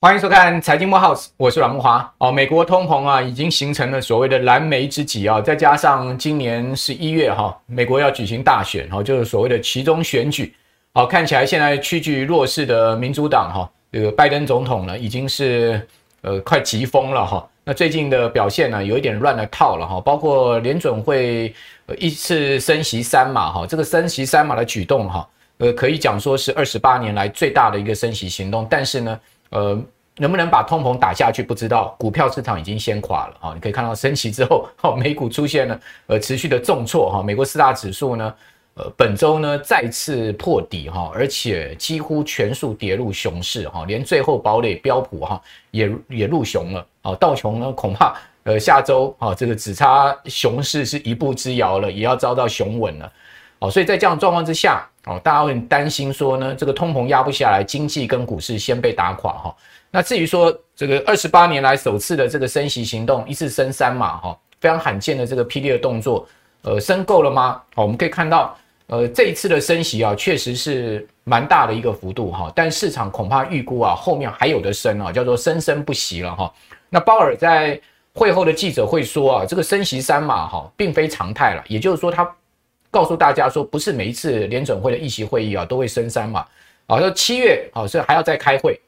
欢迎收看财经慕 House，我是阮慕驊。哦，美国通膨啊，已经形成了所谓的蓝莓之急啊，再加上今年十一月哈，美国要举行大选哈，就是所谓的其中选举。好，看起来现在趋近弱势的民主党哈，这个拜登总统呢，已经是呃快急疯了哈。那最近的表现呢，有一点乱了套了哈，包括联准会一次升息三码哈，这个升息三码的举动哈，呃，可以讲说是二十八年来最大的一个升息行动，但是呢。呃，能不能把通膨打下去不知道，股票市场已经先垮了啊！你可以看到升息之后，哈，美股出现了呃持续的重挫哈，美国四大指数呢，呃，本周呢再次破底哈，而且几乎全数跌入熊市哈，连最后堡垒标普哈也也入熊了啊，道琼呢恐怕呃下周啊这个只差熊市是一步之遥了，也要遭到熊稳了。哦，所以在这样的状况之下，哦，大家会很担心说呢，这个通膨压不下来，经济跟股市先被打垮哈。那至于说这个二十八年来首次的这个升息行动，一次升三码哈，非常罕见的这个霹雳的动作，呃，升够了吗？好，我们可以看到，呃，这一次的升息啊，确实是蛮大的一个幅度哈，但市场恐怕预估啊，后面还有的升啊，叫做生生不息了哈。那鲍尔在会后的记者会说啊，这个升息三码哈，并非常态了，也就是说他。告诉大家说，不是每一次联准会的议席会议啊都会升三码，啊，说七月啊是还要再开会，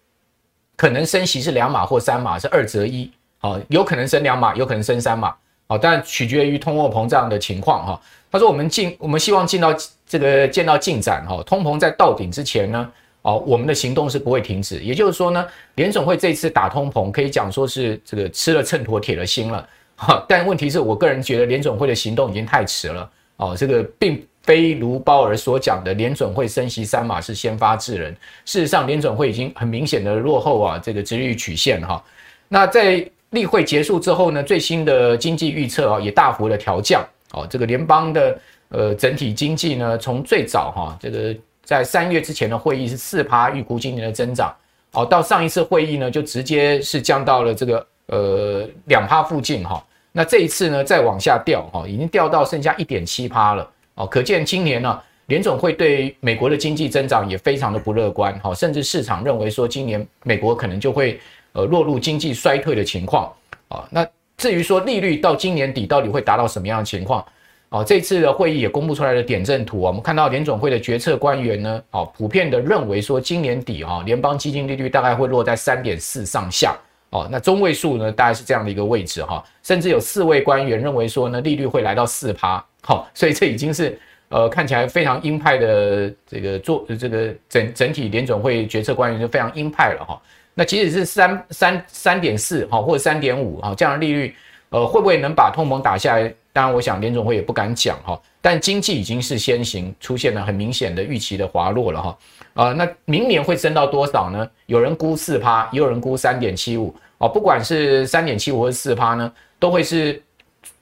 可能升息是两码或三码，是二择一，啊，有可能升两码，有可能升三码，啊，但取决于通货膨胀的情况哈。他说我们进，我们希望进到这个见到进展哈，通膨在到顶之前呢，哦，我们的行动是不会停止。也就是说呢，联总会这次打通膨可以讲说是这个吃了秤砣铁了心了，哈，但问题是我个人觉得联总会的行动已经太迟了。哦，这个并非如鲍尔所讲的联总会升息三码是先发制人。事实上，联总会已经很明显的落后啊，这个殖利率曲线哈。那在例会结束之后呢，最新的经济预测啊也大幅的调降。哦，这个联邦的呃整体经济呢，从最早哈这个在三月之前的会议是四趴预估今年的增长，哦，到上一次会议呢就直接是降到了这个呃两趴附近哈。那这一次呢，再往下掉哈，已经掉到剩下一点七趴了哦。可见今年呢，联总会对美国的经济增长也非常的不乐观哈，甚至市场认为说今年美国可能就会呃落入经济衰退的情况啊。那至于说利率到今年底到底会达到什么样的情况哦？这次的会议也公布出来的点阵图，我们看到联总会的决策官员呢，哦，普遍的认为说今年底啊，联邦基金利率大概会落在三点四上下。哦，那中位数呢，大概是这样的一个位置哈，甚至有四位官员认为说呢，利率会来到四趴，好，所以这已经是呃看起来非常鹰派的这个做这个整整体联总会决策官员就非常鹰派了哈。那即使是三三三点四哈或者三点五哈这样的利率，呃会不会能把通膨打下来？当然，我想联总会也不敢讲哈。但经济已经是先行出现了很明显的预期的滑落了哈。啊，那明年会升到多少呢？有人估四趴，也有人估三点七五。哦，不管是三点七五或者四趴呢，都会是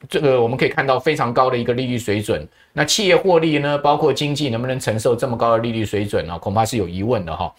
这个我们可以看到非常高的一个利率水准。那企业获利呢，包括经济能不能承受这么高的利率水准呢？恐怕是有疑问的哈。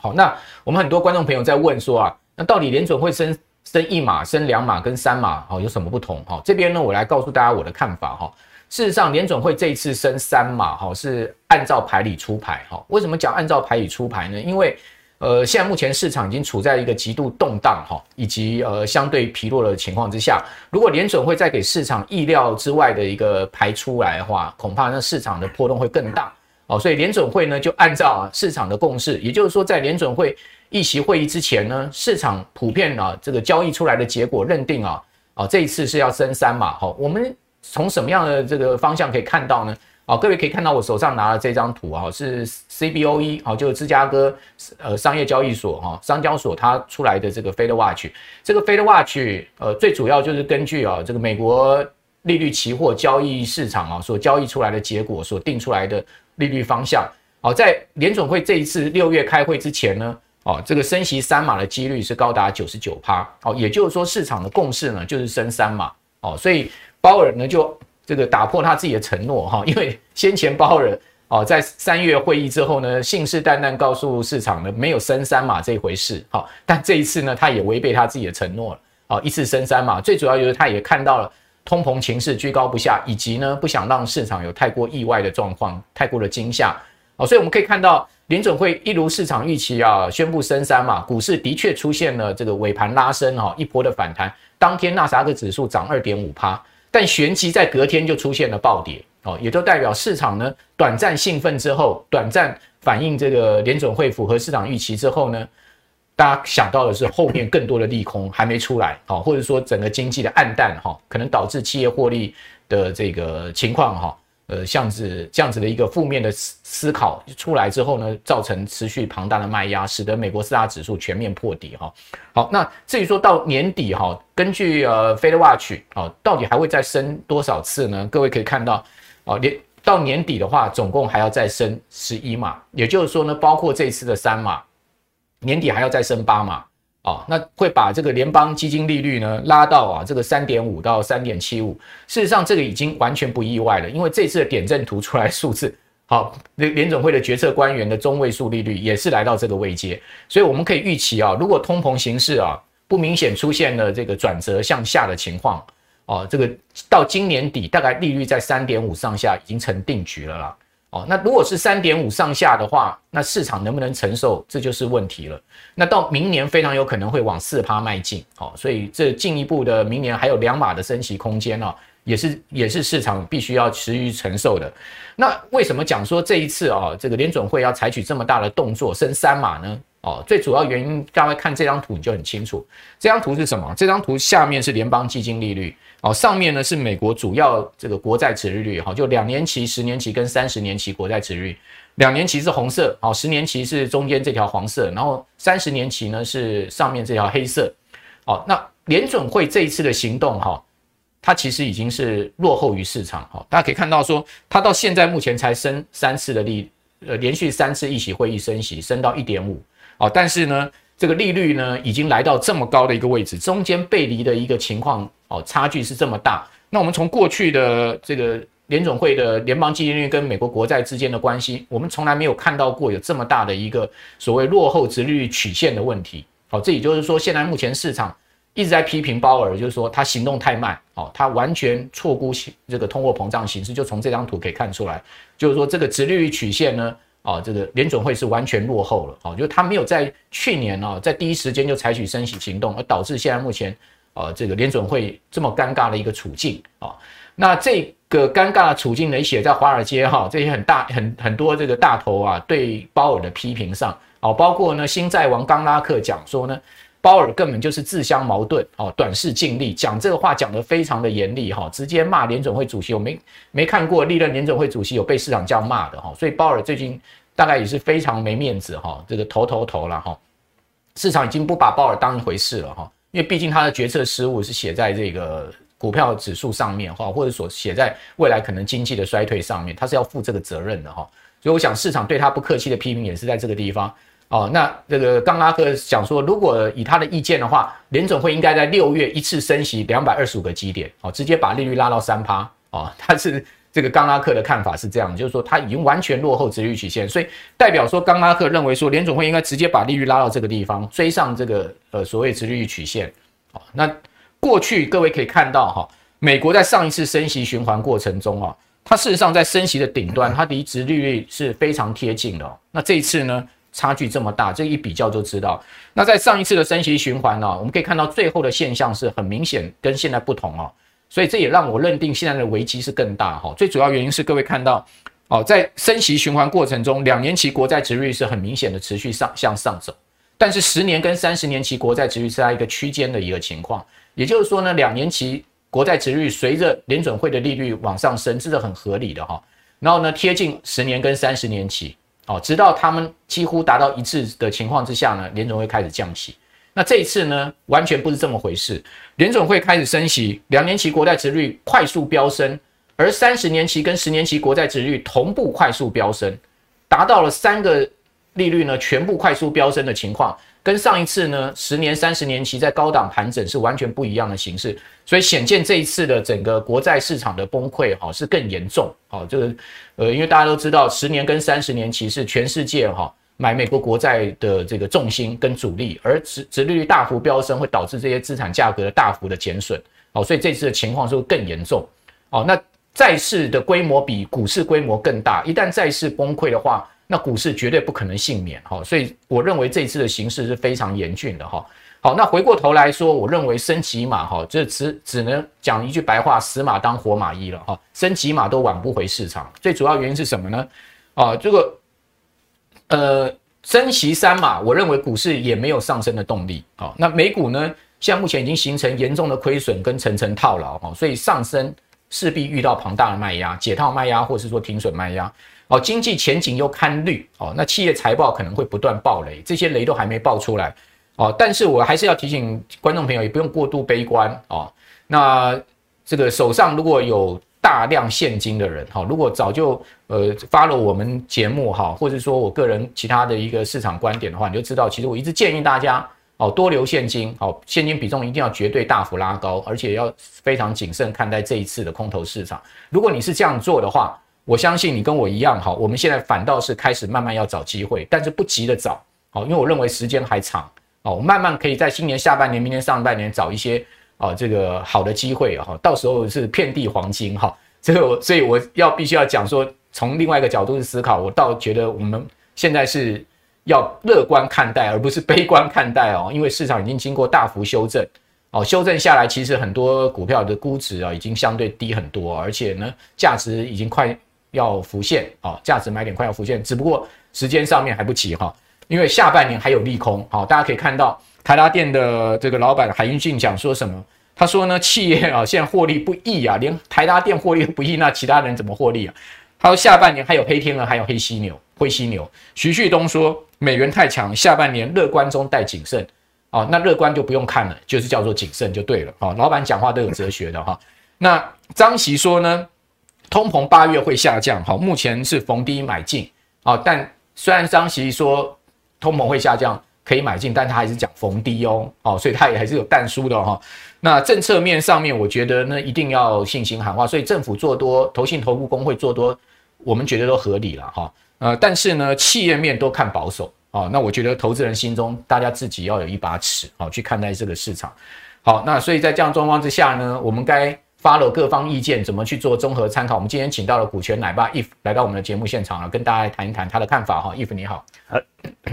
好，那我们很多观众朋友在问说啊，那到底联准会升升一码、升两码跟三码好有什么不同？哈，这边呢，我来告诉大家我的看法哈。事实上，联准会这一次升三码，哈，是按照牌理出牌，哈。为什么讲按照牌理出牌呢？因为，呃，现在目前市场已经处在一个极度动荡，哈，以及呃相对疲弱的情况之下，如果联准会再给市场意料之外的一个牌出来的话，恐怕那市场的波动会更大，哦。所以联准会呢，就按照市场的共识，也就是说，在联准会议席会议之前呢，市场普遍啊这个交易出来的结果认定啊，啊这一次是要升三码，哈，我们。从什么样的这个方向可以看到呢？啊，各位可以看到我手上拿的这张图啊，是 CBOE 啊，就是芝加哥呃商业交易所哈，商交所它出来的这个 Fed Watch。这个 Fed Watch 呃，最主要就是根据啊这个美国利率期货交易市场啊所交易出来的结果所定出来的利率方向。好，在联准会这一次六月开会之前呢，哦，这个升息三码的几率是高达九十九趴。哦，也就是说市场的共识呢就是升三码。哦，所以。鲍尔呢，就这个打破他自己的承诺哈，因为先前鲍尔哦，在三月会议之后呢，信誓旦旦告诉市场呢，没有升三码这回事哈，但这一次呢，他也违背他自己的承诺了，哦，一次升三码，最主要就是他也看到了通膨情势居高不下，以及呢不想让市场有太过意外的状况，太过的惊吓。哦，所以我们可以看到联准会一如市场预期啊，宣布升三嘛，股市的确出现了这个尾盘拉升哈，一波的反弹。当天纳斯达克指数涨二点五趴，但旋即在隔天就出现了暴跌哦，也就代表市场呢短暂兴奋之后，短暂反映这个联准会符合市场预期之后呢，大家想到的是后面更多的利空还没出来，好，或者说整个经济的暗淡哈，可能导致企业获利的这个情况哈。呃，像是这样子的一个负面的思思考出来之后呢，造成持续庞大的卖压，使得美国四大指数全面破底哈。好，那至于说到年底哈，根据呃 Fed Watch 啊，到底还会再升多少次呢？各位可以看到啊，年到年底的话，总共还要再升十一码，也就是说呢，包括这次的三码，年底还要再升八码。啊，那会把这个联邦基金利率呢拉到啊这个三点五到三点七五。事实上，这个已经完全不意外了，因为这次的点阵图出来数字，好，联联准会的决策官员的中位数利率也是来到这个位阶，所以我们可以预期啊，如果通膨形势啊不明显出现了这个转折向下的情况，哦，这个到今年底大概利率在三点五上下已经成定局了啦。哦，那如果是三点五上下的话，那市场能不能承受，这就是问题了。那到明年非常有可能会往四趴迈进，哦，所以这进一步的明年还有两码的升息空间哦，也是也是市场必须要持续承受的。那为什么讲说这一次啊，这个联准会要采取这么大的动作升三码呢？哦，最主要原因，大家看这张图你就很清楚。这张图是什么？这张图下面是联邦基金利率。哦，上面呢是美国主要这个国债殖利率，哈，就两年期、十年期跟三十年期国债殖率。两年期是红色，哦，十年期是中间这条黄色，然后三十年期呢是上面这条黑色。哦，那联准会这一次的行动，哈，它其实已经是落后于市场，哈，大家可以看到说，它到现在目前才升三次的利，呃，连续三次议息会议升息，升到一点五，哦，但是呢。这个利率呢，已经来到这么高的一个位置，中间背离的一个情况哦，差距是这么大。那我们从过去的这个联总会的联邦基金利率跟美国国债之间的关系，我们从来没有看到过有这么大的一个所谓落后殖利率曲线的问题。好，这也就是说，现在目前市场一直在批评鲍尔，就是说他行动太慢，哦，他完全错估这个通货膨胀形势，就从这张图可以看出来，就是说这个殖利率曲线呢。啊，这个联准会是完全落后了，啊，就是他没有在去年啊，在第一时间就采取升息行动，而导致现在目前啊，这个联准会这么尴尬的一个处境啊。那这个尴尬的处境呢，写在华尔街哈，这些很大很很多这个大头啊，对鲍尔的批评上，啊，包括呢，新债王刚拉克讲说呢。鲍尔根本就是自相矛盾，哦，短视尽利，讲这个话讲得非常的严厉，哈，直接骂联准会主席。我没没看过历任联准会主席有被市场这样骂的，哈，所以鲍尔最近大概也是非常没面子，哈，这个头头头了，哈，市场已经不把鲍尔当一回事了，哈，因为毕竟他的决策失误是写在这个股票指数上面，哈，或者所写在未来可能经济的衰退上面，他是要负这个责任的，哈，所以我想市场对他不客气的批评也是在这个地方。哦，那这个冈拉克讲说，如果以他的意见的话，联总会应该在六月一次升息两百二十五个基点，哦，直接把利率拉到三趴，哦，他是这个刚拉克的看法是这样，就是说他已经完全落后殖利率曲线，所以代表说刚拉克认为说联总会应该直接把利率拉到这个地方，追上这个呃所谓殖利率曲线，哦，那过去各位可以看到哈，美国在上一次升息循环过程中啊，它事实上在升息的顶端，它离殖利率是非常贴近的，那这一次呢？差距这么大，这一比较就知道。那在上一次的升息循环呢，我们可以看到最后的现象是很明显跟现在不同哦，所以这也让我认定现在的危机是更大哈。最主要原因是各位看到哦，在升息循环过程中，两年期国债殖利率是很明显的持续上向上走，但是十年跟三十年期国债殖利率是在一个区间的一个情况，也就是说呢，两年期国债殖利率随着联准会的利率往上升，这是很合理的哈。然后呢，贴近十年跟三十年期。哦，直到他们几乎达到一致的情况之下呢，联准会开始降息。那这一次呢，完全不是这么回事。联总会开始升息，两年期国债殖率快速飙升，而三十年期跟十年期国债殖率同步快速飙升，达到了三个利率呢全部快速飙升的情况。跟上一次呢，十年、三十年期在高档盘整是完全不一样的形式，所以显见这一次的整个国债市场的崩溃哈是更严重。好，这个呃，因为大家都知道，十年跟三十年期是全世界哈买美国国债的这个重心跟主力，而殖殖利率大幅飙升会导致这些资产价格的大幅的减损，哦，所以这次的情况是会更严重哦。那债市的规模比股市规模更大，一旦债市崩溃的话，那股市绝对不可能幸免哈。所以我认为这次的形势是非常严峻的哈。好，那回过头来说，我认为升级码哈，这只只能讲一句白话，死马当活马医了哈。升级码都挽不回市场，最主要原因是什么呢？啊，这个呃。升息三嘛，我认为股市也没有上升的动力。好，那美股呢？现在目前已经形成严重的亏损跟层层套牢，所以上升势必遇到庞大的卖压、解套卖压，或是说停损卖压。哦，经济前景又堪虑，哦，那企业财报可能会不断爆雷，这些雷都还没爆出来。哦，但是我还是要提醒观众朋友，也不用过度悲观。哦，那这个手上如果有。大量现金的人，哈，如果早就呃发了我们节目，哈，或者说我个人其他的一个市场观点的话，你就知道，其实我一直建议大家，哦，多留现金，好，现金比重一定要绝对大幅拉高，而且要非常谨慎看待这一次的空头市场。如果你是这样做的话，我相信你跟我一样，哈，我们现在反倒是开始慢慢要找机会，但是不急着找，好，因为我认为时间还长，哦，慢慢可以在今年下半年、明年上半年找一些。啊，这个好的机会啊，到时候是遍地黄金哈。这个，所以我要必须要讲说，从另外一个角度去思考，我倒觉得我们现在是要乐观看待，而不是悲观看待哦。因为市场已经经过大幅修正，哦，修正下来，其实很多股票的估值啊，已经相对低很多，而且呢，价值已经快要浮现啊，价值买点快要浮现，只不过时间上面还不急哈，因为下半年还有利空。好，大家可以看到。台达电的这个老板海英俊讲说什么？他说呢，企业啊现在获利不易啊，连台达电获利都不易，那其他人怎么获利啊？他说下半年还有黑天鹅，还有黑犀牛，灰犀牛。徐旭东说美元太强，下半年乐观中带谨慎。哦，那乐观就不用看了，就是叫做谨慎就对了。哦，老板讲话都有哲学的哈。那张琦说呢，通膨八月会下降，哈，目前是逢低买进。哦，但虽然张琦说通膨会下降。可以买进，但他还是讲逢低哦，哦，所以他也还是有但书的哈、哦。那政策面上面，我觉得呢，一定要信心喊话，所以政府做多，投信、投顾公会做多，我们觉得都合理了哈。呃，但是呢，企业面都看保守啊。那我觉得投资人心中，大家自己要有一把尺，好去看待这个市场。好，那所以在这样状况之下呢，我们该。Follow 各方意见，怎么去做综合参考？我们今天请到了股权奶爸 If 来到我们的节目现场了，跟大家来谈一谈他的看法哈。If 你好，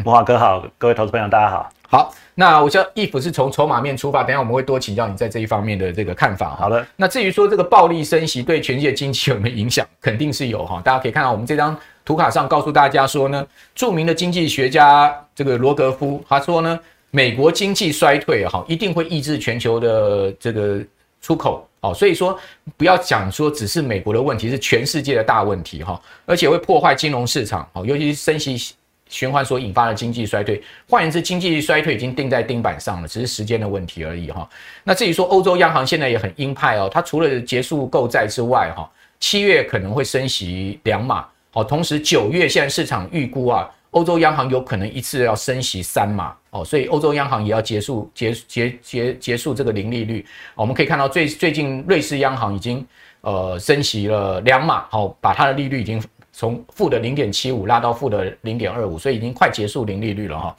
慕驊哥好，各位投资朋友大家好。好，那我知道 If 是从筹码面出发，等一下我们会多请教你在这一方面的这个看法。好了，那至于说这个暴力升息对全世界经济有没有影响，肯定是有哈。大家可以看到我们这张图卡上告诉大家说呢，著名的经济学家这个罗格夫他说呢，美国经济衰退哈，一定会抑制全球的这个出口。哦，所以说不要讲说只是美国的问题，是全世界的大问题哈，而且会破坏金融市场，哦，尤其是升息循环所引发的经济衰退。换言之，经济衰退已经定在钉板上了，只是时间的问题而已哈。那至于说欧洲央行现在也很鹰派哦，它除了结束购债之外，哈，七月可能会升息两码，哦，同时九月现在市场预估啊。欧洲央行有可能一次要升息三码哦，所以欧洲央行也要结束结结结结束这个零利率。我们可以看到最最近瑞士央行已经呃升息了两码，好，把它的利率已经从负的零点七五拉到负的零点二五，所以已经快结束零利率了哈。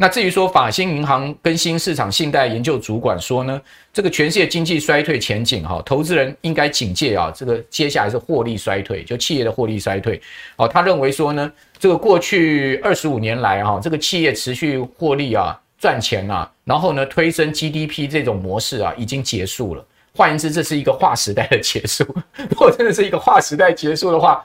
那至于说法新银行更新市场信贷研究主管说呢，这个全世界经济衰退前景哈，投资人应该警戒啊，这个接下来是获利衰退，就企业的获利衰退。哦，他认为说呢，这个过去二十五年来哈，这个企业持续获利啊，赚钱啊，然后呢推升 GDP 这种模式啊，已经结束了。换言之，这是一个划时代的结束。如果真的是一个划时代结束的话，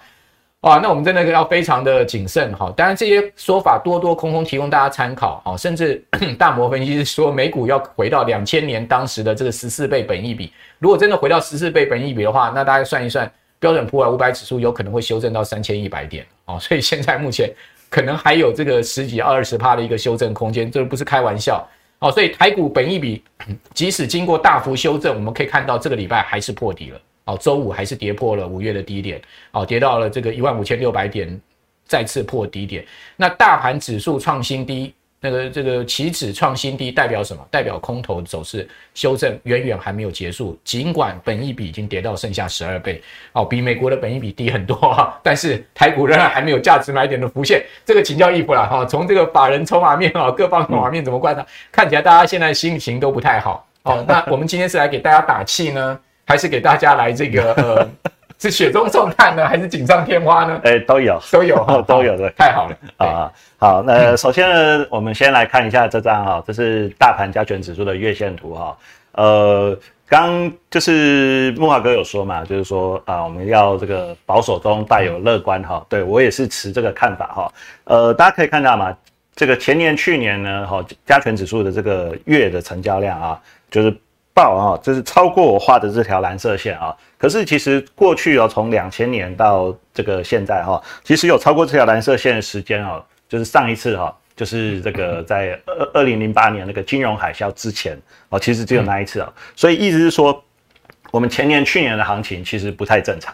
啊，那我们真的要非常的谨慎哈。当然，这些说法多多空空，提供大家参考啊。甚至 大摩分析师说，美股要回到两千年当时的这个十四倍本益比。如果真的回到十四倍本益比的话，那大家算一算，标准普尔五百指数有可能会修正到三千一百点哦。所以现在目前可能还有这个十几二十趴的一个修正空间，这不是开玩笑哦。所以台股本益比 即使经过大幅修正，我们可以看到这个礼拜还是破底了。哦，周五还是跌破了五月的低点，哦，跌到了这个一万五千六百点，再次破低点。那大盘指数创新低，那个这个期指创新低代表什么？代表空头走势修正远远还没有结束。尽管本益比已经跌到剩下十二倍，哦，比美国的本益比低很多，但是台股仍然还没有价值买点的浮现。这个请教义父啦哈，从这个法人筹码面啊，各方筹码面怎么观察？看起来大家现在心情都不太好。哦，那我们今天是来给大家打气呢，还是给大家来这个 呃，是雪中送炭呢，还是锦上添花呢？哎、欸，都有，都有，哦、都有的，太好了啊！好，那首先呢，嗯、我们先来看一下这张哈，这是大盘加权指数的月线图哈。呃，刚就是木华哥有说嘛，就是说啊，我们要这个保守中带有乐观哈、嗯。对我也是持这个看法哈。呃，大家可以看到嘛，这个前年、去年呢，哈，加权指数的这个月的成交量啊。就是爆啊，就是超过我画的这条蓝色线啊。可是其实过去哦，从两千年到这个现在哈，其实有超过这条蓝色线的时间哦，就是上一次哈，就是这个在二二零零八年那个金融海啸之前哦，其实只有那一次啊。所以意思是说，我们前年、去年的行情其实不太正常，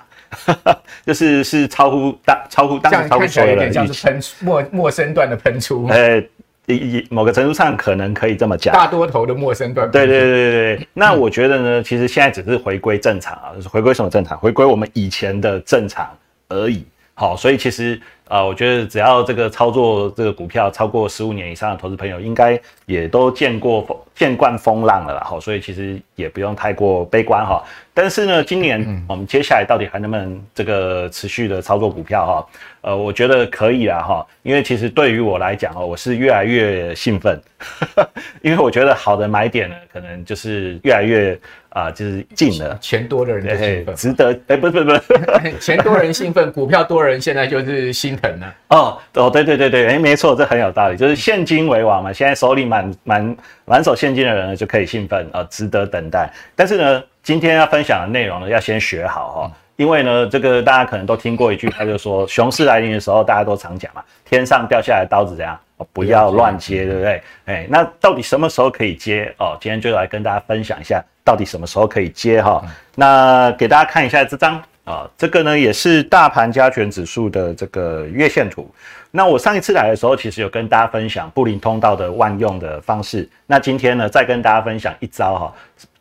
就是是超乎当超乎当时超乎所有人预期，像是喷末末升段的喷出。欸以某个程度上可能可以这么讲，大多头的陌生段。对对对对对。那我觉得呢，其实现在只是回归正常啊，就是回归什么正常？回归我们以前的正常而已。好，所以其实。啊、呃，我觉得只要这个操作这个股票超过十五年以上的投资朋友，应该也都见过风见惯风浪了啦，哈，所以其实也不用太过悲观哈。但是呢，今年我们接下来到底还能不能这个持续的操作股票哈？呃，我觉得可以啦哈，因为其实对于我来讲哦，我是越来越兴奋，因为我觉得好的买点呢，可能就是越来越。啊，就是进了钱多的人就兴奋，值得哎，不是不是不是，钱多人兴奋，股票多人现在就是心疼了。哦哦，对对对对，哎，没错，这很有道理，就是现金为王嘛。现在手里满满满手现金的人呢，就可以兴奋啊，值得等待。但是呢，今天要分享的内容呢，要先学好哈、哦，因为呢，这个大家可能都听过一句，他就说，熊市来临的时候，大家都常讲嘛，天上掉下来刀子怎样？不要乱接，对不对？哎，那到底什么时候可以接哦？今天就来跟大家分享一下，到底什么时候可以接哈、哦？那给大家看一下这张啊、哦，这个呢也是大盘加权指数的这个月线图。那我上一次来的时候，其实有跟大家分享布林通道的万用的方式。那今天呢，再跟大家分享一招哈，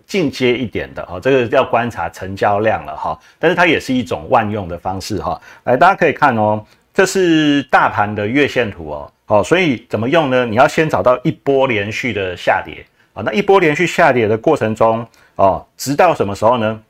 进阶一点的哈，这个要观察成交量了哈，但是它也是一种万用的方式哈。来，大家可以看哦，这是大盘的月线图哦。哦，所以怎么用呢？你要先找到一波连续的下跌啊，那一波连续下跌的过程中，哦，直到什么时候呢？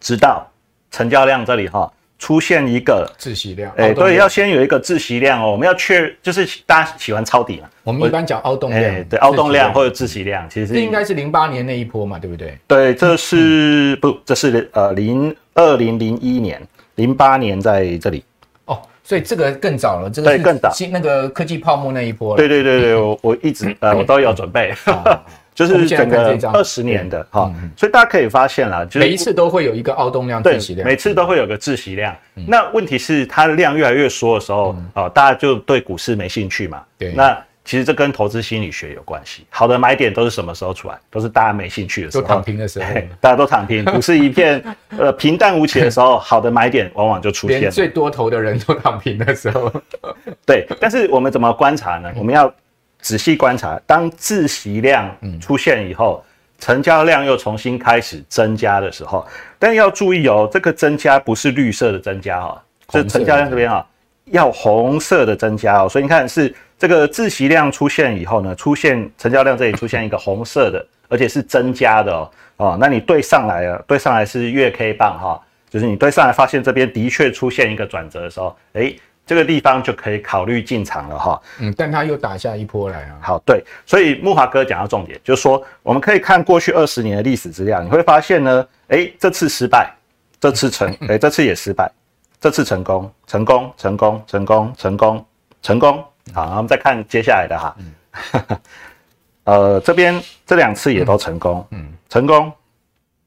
直到成交量这里哈出现一个窒息量，哎，对，要先有一个窒息量哦。我们要确，就是大家喜欢抄底嘛。我们一般讲凹洞量，哎，对，凹洞量或者窒息量，其实这应该是零八年那一波嘛，对不对？对，这是不，这是呃零二零零一年，零八年在这里。所以这个更早了，这个是更早，那个科技泡沫那一波了。对对对对，我我一直 呃我都有准备，就是整个二十年的哈。所以大家可以发现啦，就是每一次都会有一个凹动量窒息量，每次都会有个窒息量。那问题是它的量越来越缩的时候，啊，大家就对股市没兴趣嘛。对，那。其实这跟投资心理学有关系。好的买点都是什么时候出来？都是大家没兴趣的时候，都躺平的时候。大家都躺平，股市一片 呃平淡无奇的时候，好的买点往往就出现了。连最多头的人都躺平的时候。对，但是我们怎么观察呢？我们要仔细观察，当自习量出现以后，成交量又重新开始增加的时候，但要注意哦，这个增加不是绿色的增加哈，这成交量这边啊要红色的增加哦，所以你看是。这个窒息量出现以后呢，出现成交量这里出现一个红色的，而且是增加的哦。哦，那你对上来了，对上来是月 K 棒哈，就是你对上来发现这边的确出现一个转折的时候，诶，这个地方就可以考虑进场了哈。嗯，但它又打下一波来啊。好，对，所以木华哥讲到重点，就是说我们可以看过去二十年的历史资料，你会发现呢，诶，这次失败，这次成，诶，这次也失败，这次成功，成功，成功，成功，成功，成功。好，我们再看接下来的哈，嗯、呃，这边这两次也都成功，嗯，成功，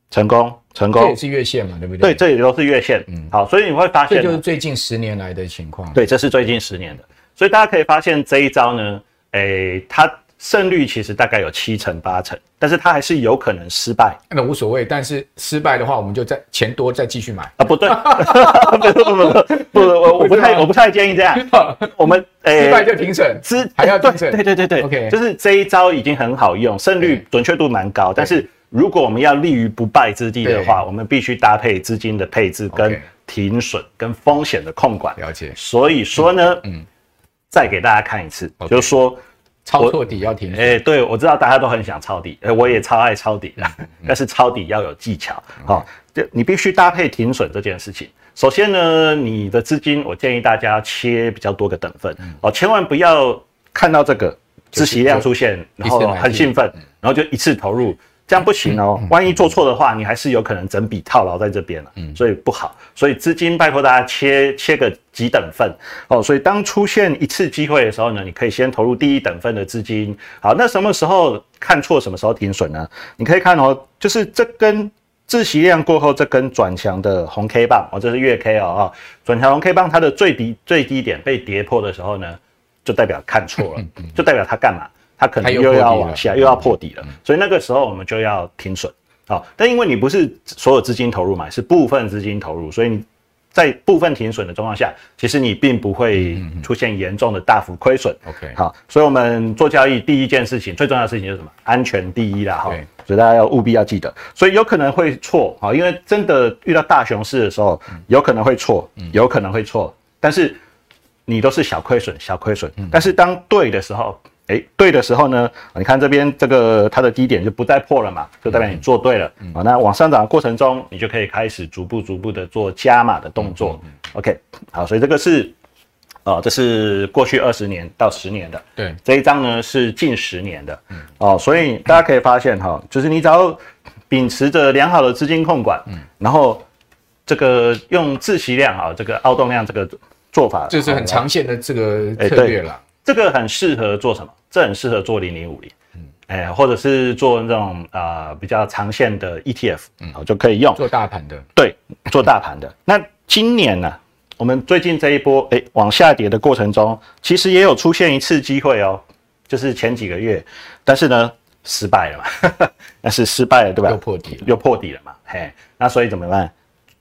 成功，成功，这也是月线嘛，对不对？对，这也都是月线，嗯，好，所以你会发现，这就是最近十年来的情况，对，这是最近十年的，所以大家可以发现这一招呢，诶，它。胜率其实大概有七成八成，但是它还是有可能失败。那无所谓，但是失败的话，我们就再钱多再继续买啊？不对，不不不不不，我 我不太我不太建议这样。我们诶，失败就停损，之还要停损。对对对对，OK，就是这一招已经很好用，胜率准确度蛮高。但是如果我们要立于不败之地的话，我们必须搭配资金的配置跟停损跟风险的控管。了解。所以说呢，嗯，再给大家看一次，就是说。抄错底要停损。哎、欸，对，我知道大家都很想抄底，呃，我也超爱抄底的，但是抄底要有技巧，好、嗯，你必须搭配停损这件事情。首先呢，你的资金，我建议大家切比较多个等份，哦、嗯，千万不要看到这个资息量出现，然后很兴奋，然后就一次投入。这样不行哦，万一做错的话，你还是有可能整笔套牢在这边了，所以不好。所以资金拜托大家切切个几等份哦。所以当出现一次机会的时候呢，你可以先投入第一等份的资金。好，那什么时候看错，什么时候停损呢？你可以看哦，就是这根自习量过后这根转强的红 K 棒哦，这是月 K 哦，转强红 K 棒它的最低最低点被跌破的时候呢，就代表看错了，就代表它干嘛？它可能又要往下，又要破底了，所以那个时候我们就要停损。好，但因为你不是所有资金投入嘛，是部分资金投入，所以你在部分停损的状况下，其实你并不会出现严重的大幅亏损。OK，好，所以我们做交易第一件事情，最重要的事情就是什么？安全第一啦，哈。所以大家要务必要记得。所以有可能会错啊，因为真的遇到大熊市的时候，有可能会错，有可能会错，但是你都是小亏损，小亏损。但是当对的时候。哎，对的时候呢，你看这边这个它的低点就不再破了嘛，就代表你做对了啊。那往上涨的过程中，你就可以开始逐步逐步的做加码的动作。嗯嗯、OK，好，所以这个是，哦，这是过去二十年到十年的。对，这一张呢是近十年的。嗯，哦，所以大家可以发现哈，就是你只要秉持着良好的资金控管，嗯，然后这个用自息量啊，这个凹动量这个做法，这是很长线的这个策略了。这个很适合做什么？这很适合做零零五零，嗯，哎，或者是做那种啊、呃、比较长线的 ETF，嗯，就可以用做大盘的，对，做大盘的。嗯、那今年呢，我们最近这一波哎往下跌的过程中，其实也有出现一次机会哦，就是前几个月，但是呢失败了嘛，那是失败了对吧？又破底了，又破底了嘛，嘿，那所以怎么办？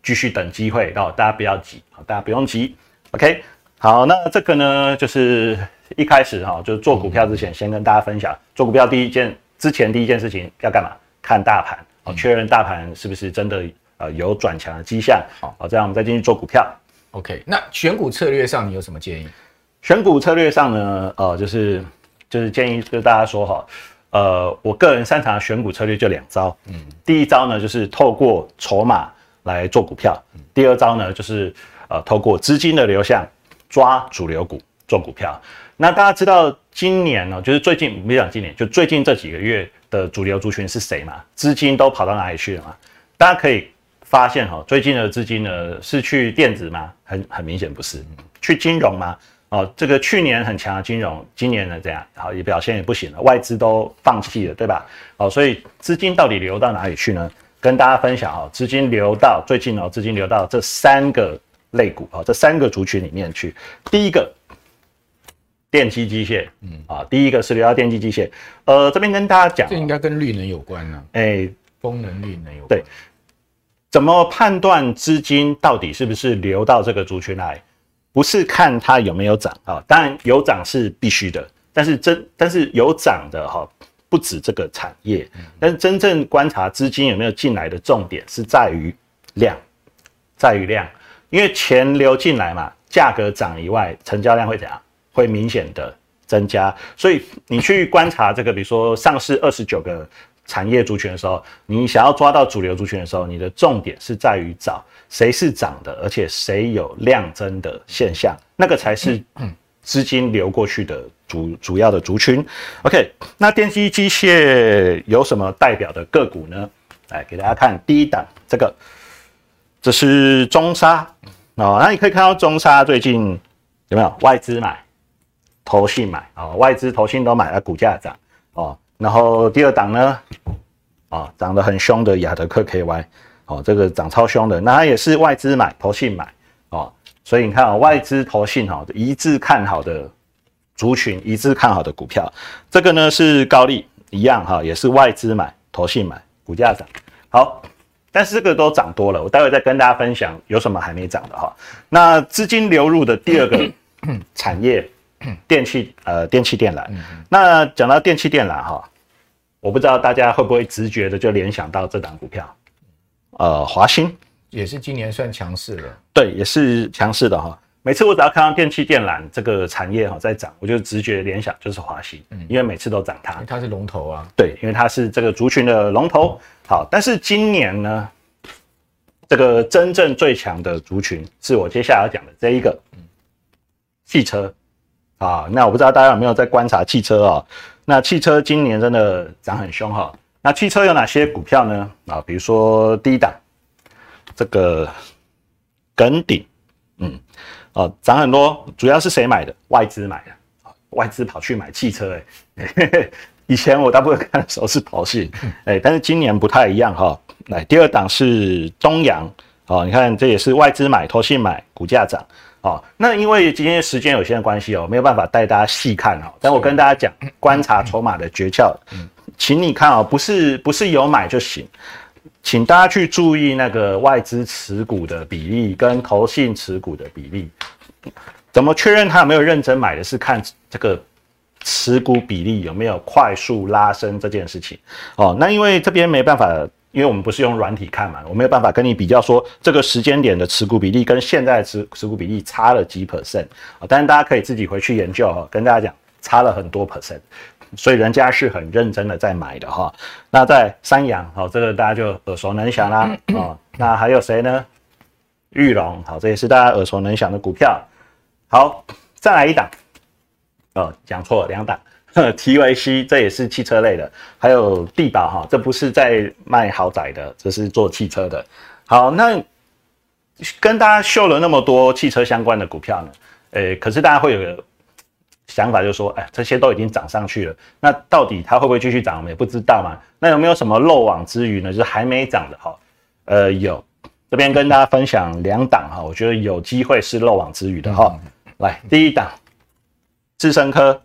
继续等机会，哦，大家不要急，大家不用急，OK，好，那这个呢就是。一开始哈，就是做股票之前，先跟大家分享，做股票第一件之前第一件事情要干嘛？看大盘哦，确认大盘是不是真的呃有转强的迹象。好，这样我们再进去做股票。OK，那选股策略上你有什么建议？选股策略上呢，呃，就是就是建议跟大家说哈，呃，我个人擅长的选股策略就两招。嗯，第一招呢就是透过筹码来做股票，第二招呢就是呃透过资金的流向抓主流股做股票。那大家知道今年呢，就是最近没讲今年，就最近这几个月的主流族群是谁嘛？资金都跑到哪里去了嘛？大家可以发现哈，最近的资金呢是去电子吗？很很明显不是，去金融吗？哦，这个去年很强的金融，今年呢这样，好也表现也不行了，外资都放弃了，对吧？哦，所以资金到底流到哪里去呢？跟大家分享哈，资金流到最近哦，资金流到这三个类股啊，这三个族群里面去，第一个。电气机械，嗯。啊，第一个是流到电气机械，呃，这边跟大家讲，这应该跟绿能有关呢，哎，风能绿能有关。对，怎么判断资金到底是不是流到这个族群来？不是看它有没有涨啊，当然有涨是必须的，但是真但是有涨的哈，不止这个产业，但是真正观察资金有没有进来的重点是在于量，在于量，因为钱流进来嘛，价格涨以外，成交量会怎样？会明显的增加，所以你去观察这个，比如说上市二十九个产业族群的时候，你想要抓到主流族群的时候，你的重点是在于找谁是涨的，而且谁有量增的现象，那个才是资金流过去的主主要的族群。OK，那电机机械有什么代表的个股呢？来给大家看第一档，这个这是中沙哦，那你可以看到中沙最近有没有外资买？投信买啊、外资投信都买了，股价涨哦。然后第二档呢，啊，涨得很凶的亚德克 KY 哦，这个涨超凶的，那它也是外资买，投信买哦。所以你看啊、外资投信哈一致看好的族群，一致看好的股票。这个呢是高利一样哈，也是外资买，投信买，股价涨。好，但是这个都涨多了，我待会再跟大家分享有什么还没涨的哈。那资金流入的第二个产业。电器呃，电器电缆。那讲到电器电缆哈，我不知道大家会不会直觉的就联想到这档股票，呃，华兴也是今年算强势的。对，也是强势的哈。每次我只要看到电器电缆这个产业哈在涨，我就直觉联想就是华新，嗯，因为每次都涨它，它是龙头啊，对，因为它是这个族群的龙头。好，但是今年呢，这个真正最强的族群是我接下来要讲的这一个，汽车啊。那我不知道大家有没有在观察汽车啊？那汽车今年真的涨很凶哈。那汽车有哪些股票呢？啊，比如说第一档，这个耿鼎，嗯。哦，涨很多，主要是谁买的？外资买的，外资跑去买汽车、欸，以前我大部分看的时候是投信，哎，但是今年不太一样哈。来，第二档是东阳，哦，你看这也是外资买，投信买，股价涨，哦，那因为今天时间有限的关系哦，没有办法带大家细看哦，但我跟大家讲观察筹码的诀窍，请你看哦，不是不是有买就行。请大家去注意那个外资持股的比例跟投信持股的比例，怎么确认他有没有认真买的？是看这个持股比例有没有快速拉升这件事情哦。那因为这边没办法，因为我们不是用软体看嘛，我没有办法跟你比较说这个时间点的持股比例跟现在的持持股比例差了几 percent 啊。但是大家可以自己回去研究哈，跟大家讲差了很多 percent。所以人家是很认真的在买的哈，那在三阳好，这个大家就耳熟能详啦啊。那还有谁呢？玉龙好，这也是大家耳熟能详的股票。好，再来一档哦，讲错了两档 TVC 这也是汽车类的，还有地保哈，这不是在卖豪宅的，这是做汽车的。好，那跟大家秀了那么多汽车相关的股票呢，诶，可是大家会有个。想法就是说，哎，这些都已经涨上去了，那到底它会不会继续涨？我们也不知道嘛。那有没有什么漏网之鱼呢？就是还没涨的哈，呃，有，这边跟大家分享两档哈，我觉得有机会是漏网之鱼的哈。来，第一档，智深科，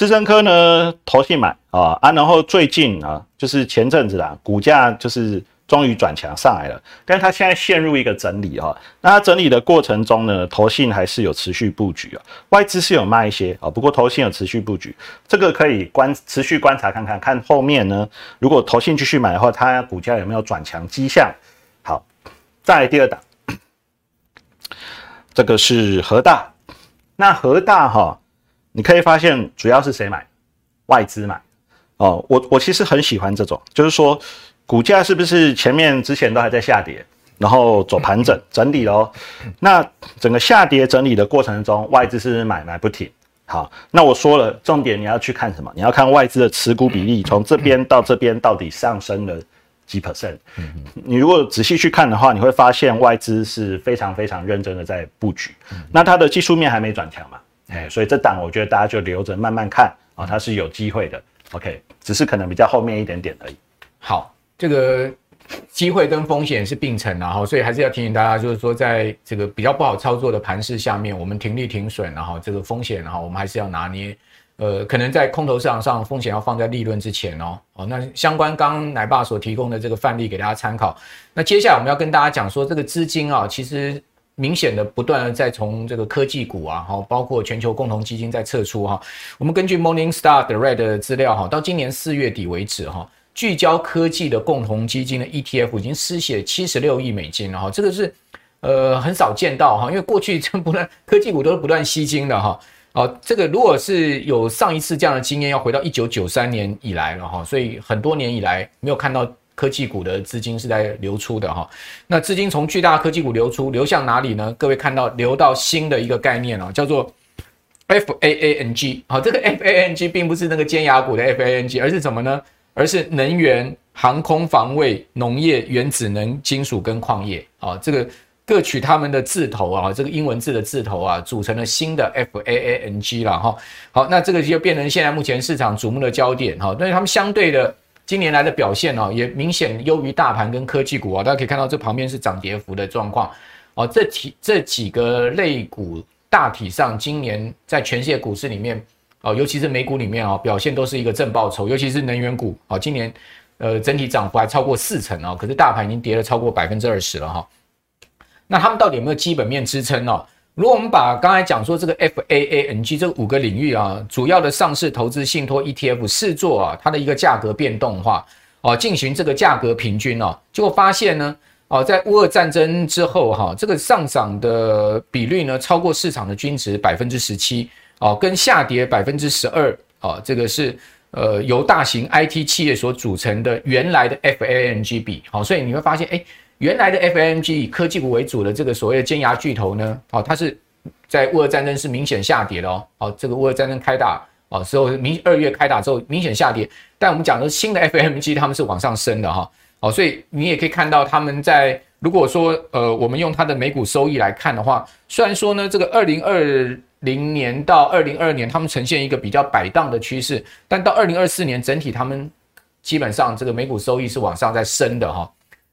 智伸科呢，投信买啊啊，然后最近啊，就是前阵子啦，股价就是。终于转强上来了，但是它现在陷入一个整理哈。那它整理的过程中呢，投信还是有持续布局啊，外资是有卖一些啊，不过投信有持续布局，这个可以观持续观察看看，看后面呢，如果投信继续买的话，它股价有没有转强迹象？好，再来第二档，这个是和大，那和大哈，你可以发现主要是谁买？外资买哦。我我其实很喜欢这种，就是说。股价是不是前面之前都还在下跌，然后走盘整 整理喽？那整个下跌整理的过程中，外资是买买不停？好，那我说了，重点你要去看什么？你要看外资的持股比例，从这边到这边到底上升了几 percent？你如果仔细去看的话，你会发现外资是非常非常认真的在布局。那它的技术面还没转强嘛？哎，所以这档我觉得大家就留着慢慢看啊，它是有机会的。OK，只是可能比较后面一点点而已。好。这个机会跟风险是并存的哈，所以还是要提醒大家，就是说，在这个比较不好操作的盘势下面，我们停利停损，然后这个风险，然后我们还是要拿捏。呃，可能在空头市场上，风险要放在利润之前哦。哦，那相关刚奶爸所提供的这个范例给大家参考。那接下来我们要跟大家讲说，这个资金啊，其实明显的不断的在从这个科技股啊，哈，包括全球共同基金在撤出哈。我们根据 Morningstar Direct 的资料哈，到今年四月底为止哈。聚焦科技的共同基金的 ETF 已经失血七十六亿美金了哈，这个是呃很少见到哈，因为过去这不断科技股都是不断吸金的哈，哦，这个如果是有上一次这样的经验，要回到一九九三年以来了哈，所以很多年以来没有看到科技股的资金是在流出的哈。那资金从巨大科技股流出，流向哪里呢？各位看到流到新的一个概念啊，叫做 FAANG，好，这个 F A N G 并不是那个尖牙股的 F A N G，而是什么呢？而是能源、航空防卫、农业、原子能、金属跟矿业啊，这个各取他们的字头啊，这个英文字的字头啊，组成了新的 FAANG 了哈。好，那这个就变成现在目前市场瞩目的焦点哈。但是他们相对的今年来的表现呢，也明显优于大盘跟科技股啊。大家可以看到这旁边是涨跌幅的状况哦。这几这几个类股大体上今年在全世界股市里面。哦，尤其是美股里面啊，表现都是一个正报酬，尤其是能源股啊，今年呃整体涨幅还超过四成啊，可是大盘已经跌了超过百分之二十了哈。那他们到底有没有基本面支撑呢？如果我们把刚才讲说这个 FAANG 这五个领域啊，主要的上市投资信托 ETF 视作啊它的一个价格变动化哦，进行这个价格平均哦，结果发现呢，哦，在乌俄战争之后哈，这个上涨的比率呢超过市场的均值百分之十七哦，跟下跌百分之十二哦，这个是呃由大型 IT 企业所组成的原来的 FANG 比好，所以你会发现哎，原来的 FMG 以科技股为主的这个所谓的尖牙巨头呢，哦，它是在乌俄战争是明显下跌的哦，哦，这个乌俄战争开打哦之后明二月开打之后明显下跌，但我们讲的新的 FMG 他们是往上升的哈。哦，所以你也可以看到他们在如果说呃，我们用它的每股收益来看的话，虽然说呢，这个二零二零年到二零二二年，他们呈现一个比较摆荡的趋势，但到二零二四年整体他们基本上这个每股收益是往上在升的哈。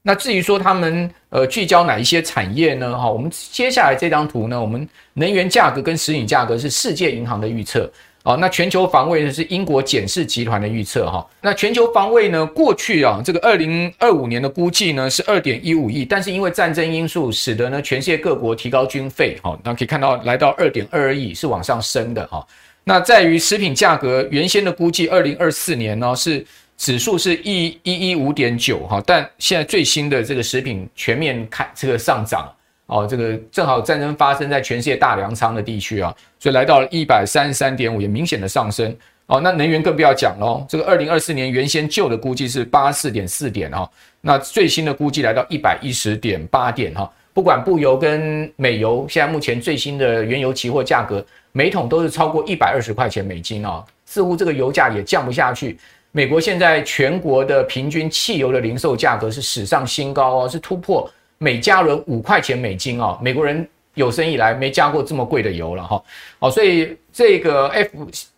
那至于说他们呃聚焦哪一些产业呢？哈，我们接下来这张图呢，我们能源价格跟食品价格是世界银行的预测。哦，那全球防卫呢是英国检视集团的预测哈。那全球防卫呢，过去啊，这个二零二五年的估计呢是二点一五亿，但是因为战争因素，使得呢全世界各国提高军费，哈，那可以看到来到二点二二亿是往上升的哈。那在于食品价格，原先的估计二零二四年呢是指数是一一一五点九哈，但现在最新的这个食品全面看这个上涨。哦，这个正好战争发生在全世界大粮仓的地区啊，所以来到了一百三十三点五，也明显的上升。哦，那能源更不要讲喽，这个二零二四年原先旧的估计是八四点四点哈，那最新的估计来到一百一十点八点哈。不管布油跟美油，现在目前最新的原油期货价格每桶都是超过一百二十块钱美金啊，似乎这个油价也降不下去。美国现在全国的平均汽油的零售价格是史上新高哦，是突破。每加仑五块钱美金哦，美国人有生以来没加过这么贵的油了哈。哦，所以这个 F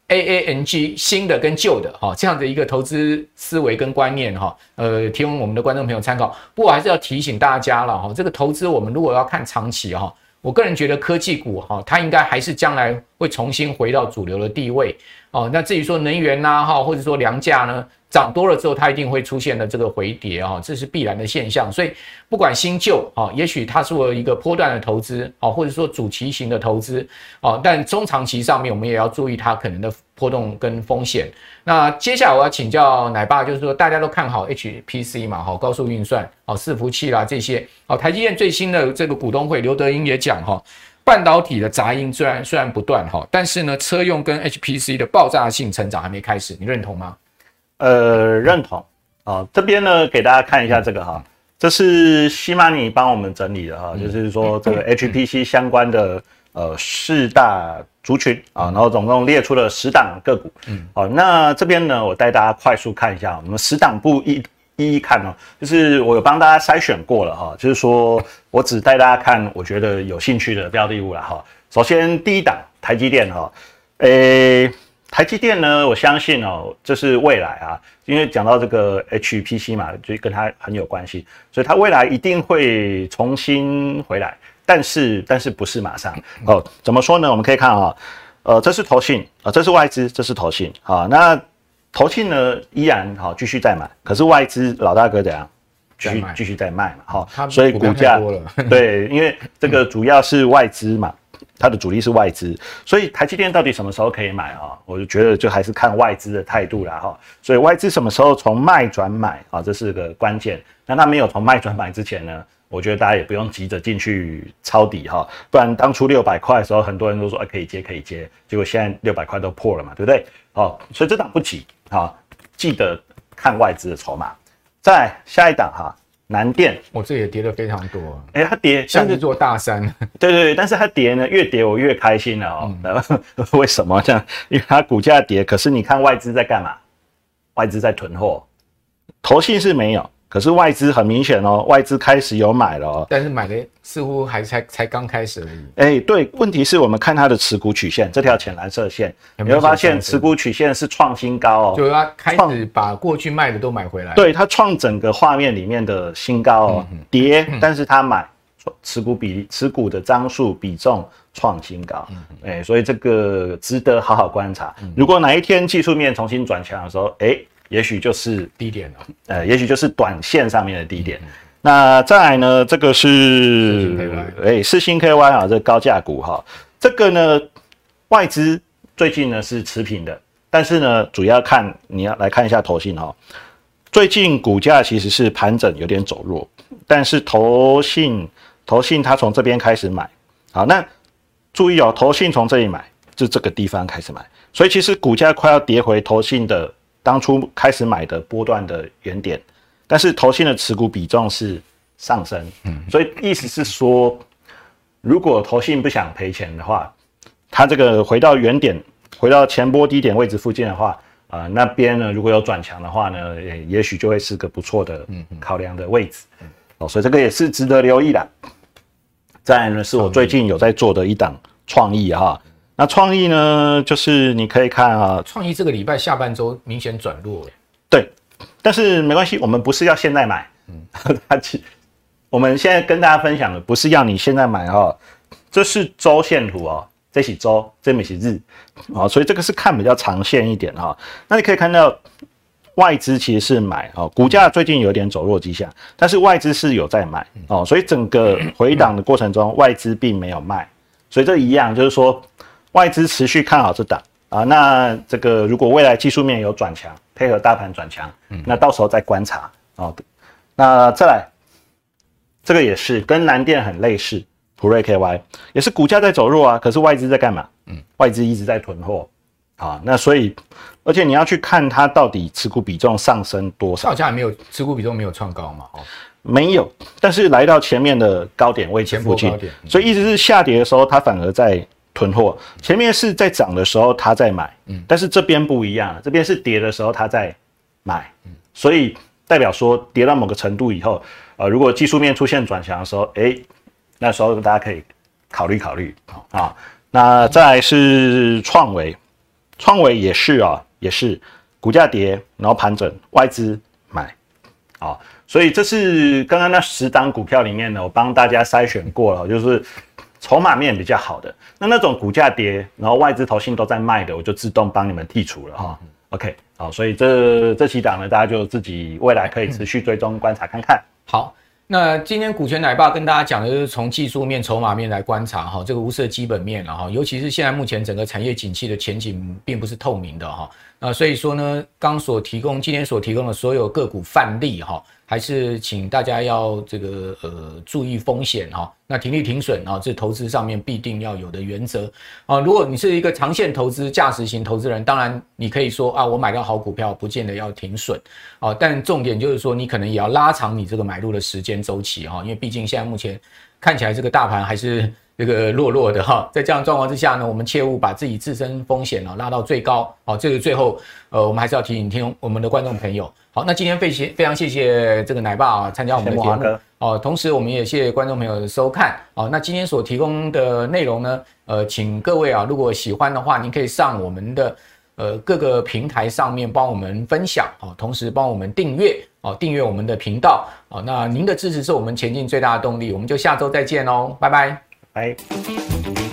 A A N G 新的跟旧的哈，这样的一个投资思维跟观念哈，呃，提供我们的观众朋友参考。不过还是要提醒大家了哈，这个投资我们如果要看长期哈，我个人觉得科技股哈，它应该还是将来会重新回到主流的地位哦。那至于说能源呐哈，或者说粮价呢？涨多了之后，它一定会出现的这个回跌啊，这是必然的现象。所以不管新旧啊，也许它是一个波段的投资啊，或者说主题型的投资啊，但中长期上面我们也要注意它可能的波动跟风险。那接下来我要请教奶爸，就是说大家都看好 HPC 嘛，哈，高速运算啊，伺服器啦这些啊，台积电最新的这个股东会，刘德英也讲哈，半导体的杂音虽然虽然不断哈，但是呢，车用跟 HPC 的爆炸性成长还没开始，你认同吗？呃，认同。啊，这边呢给大家看一下这个哈，这是西马尼帮我们整理的哈，就是说这个 HPC 相关的呃四大族群啊，然后总共列出了十档个股，嗯，好，那这边呢我带大家快速看一下，我们十档不一一一看哦，就是我有帮大家筛选过了哈，就是说我只带大家看我觉得有兴趣的标的物了哈。首先第一档台积电哈，诶。台积电呢，我相信哦，这是未来啊，因为讲到这个 HPC 嘛，就跟它很有关系，所以它未来一定会重新回来，但是但是不是马上哦？怎么说呢？我们可以看啊，呃，这是投信啊，这是外资，这是投信啊。那投信呢，依然好继续在买，可是外资老大哥怎样？继续继续在卖嘛，好，所以股价对，因为这个主要是外资嘛。它的主力是外资，所以台积电到底什么时候可以买啊？我就觉得就还是看外资的态度啦哈。所以外资什么时候从卖转买啊？这是个关键。那它没有从卖转买之前呢，我觉得大家也不用急着进去抄底哈，不然当初六百块的时候，很多人都说哎可以接可以接，结果现在六百块都破了嘛，对不对？好，所以这档不急啊，记得看外资的筹码。再下一档哈。南电，我、哦、这也跌了非常多。哎、欸，它跌像是座大山。对对对，但是它跌呢，越跌我越开心了哦。嗯、为什么这样？因为它股价跌，可是你看外资在干嘛？外资在囤货，投信是没有。可是外资很明显哦，外资开始有买了哦，但是买的似乎还才才刚开始而已。哎、欸，对，问题是我们看它的持股曲线，这条浅蓝色线，有没有发现持股曲线是创新高哦？就是它开始把过去卖的都买回来。对，它创整个画面里面的新高哦，嗯、跌，但是它买持股比持股的张数比重创新高，哎、欸，所以这个值得好好观察。如果哪一天技术面重新转强的时候，哎、欸。也许就是低点了，呃，也许就是短线上面的低点。嗯、那再来呢？这个是哎，是新 KY 啊，这个高价股哈，这个呢，外资最近呢是持平的，但是呢，主要看你要来看一下投信哈，最近股价其实是盘整有点走弱，但是投信投信它从这边开始买，好，那注意哦，投信从这里买，就这个地方开始买，所以其实股价快要跌回投信的当初开始买的波段的原点，但是投信的持股比重是上升，嗯，所以意思是说，如果投信不想赔钱的话，它这个回到原点，回到前波低点位置附近的话。啊、呃，那边呢，如果有转强的话呢，也也许就会是个不错的考量的位置，哦，所以这个也是值得留意的。再来呢，是我最近有在做的一档创意哈，那创意呢，就是你可以看啊，创意这个礼拜下半周明显转弱，对，但是没关系，我们不是要现在买，嗯，它其我们现在跟大家分享的不是要你现在买哈，这是周线图哦。这是周，这边是日，啊，所以这个是看比较长线一点哈。那你可以看到外资其实是买哦，股价最近有点走弱迹象，但是外资是有在买。哦，所以整个回档的过程中，外资并没有卖，所以这一样就是说外资持续看好这档啊。那这个如果未来技术面有转强，配合大盘转强，那到时候再观察哦。那再来，这个也是跟南电很类似。普瑞 KY 也是股价在走弱啊，可是外资在干嘛？嗯，外资一直在囤货啊，那所以，而且你要去看它到底持股比重上升多少，好像还没有持股比重没有创高嘛？哦，没有，但是来到前面的高点位前附近，嗯、所以一直是下跌的时候它反而在囤货，前面是在涨的时候他在买，嗯，但是这边不一样，这边是跌的时候他在买，嗯，所以代表说跌到某个程度以后，呃，如果技术面出现转强的时候，诶、欸。那时候大家可以考虑考虑啊。那再来是创维，创维也是啊，也是股价跌，然后盘整，外资买啊。所以这是刚刚那十档股票里面呢，我帮大家筛选过了，就是筹码面比较好的。那那种股价跌，然后外资投信都在卖的，我就自动帮你们剔除了哈。OK，好，所以这这几档呢，大家就自己未来可以持续追踪观察看看。好。那今天股权奶爸跟大家讲的就是从技术面、筹码面来观察哈，这个无色基本面了哈，尤其是现在目前整个产业景气的前景并不是透明的哈，啊所以说呢，刚所提供今天所提供的所有个股范例哈。还是请大家要这个呃注意风险哈，那停利停损啊，这投资上面必定要有的原则啊。如果你是一个长线投资价值型投资人，当然你可以说啊，我买到好股票不见得要停损啊，但重点就是说你可能也要拉长你这个买入的时间周期哈，因为毕竟现在目前看起来这个大盘还是。这个弱弱的哈，在这样状况之下呢，我们切勿把自己自身风险啊拉到最高。好，这个最后呃，我们还是要提醒听我们的观众朋友。好，那今天非谢非常谢谢这个奶爸啊参加我们的节目哦，同时我们也谢谢观众朋友的收看。哦，那今天所提供的内容呢，呃，请各位啊，如果喜欢的话，您可以上我们的呃各个平台上面帮我们分享哦，同时帮我们订阅哦，订阅我们的频道哦。那您的支持是我们前进最大的动力。我们就下周再见喽，拜拜。Bye.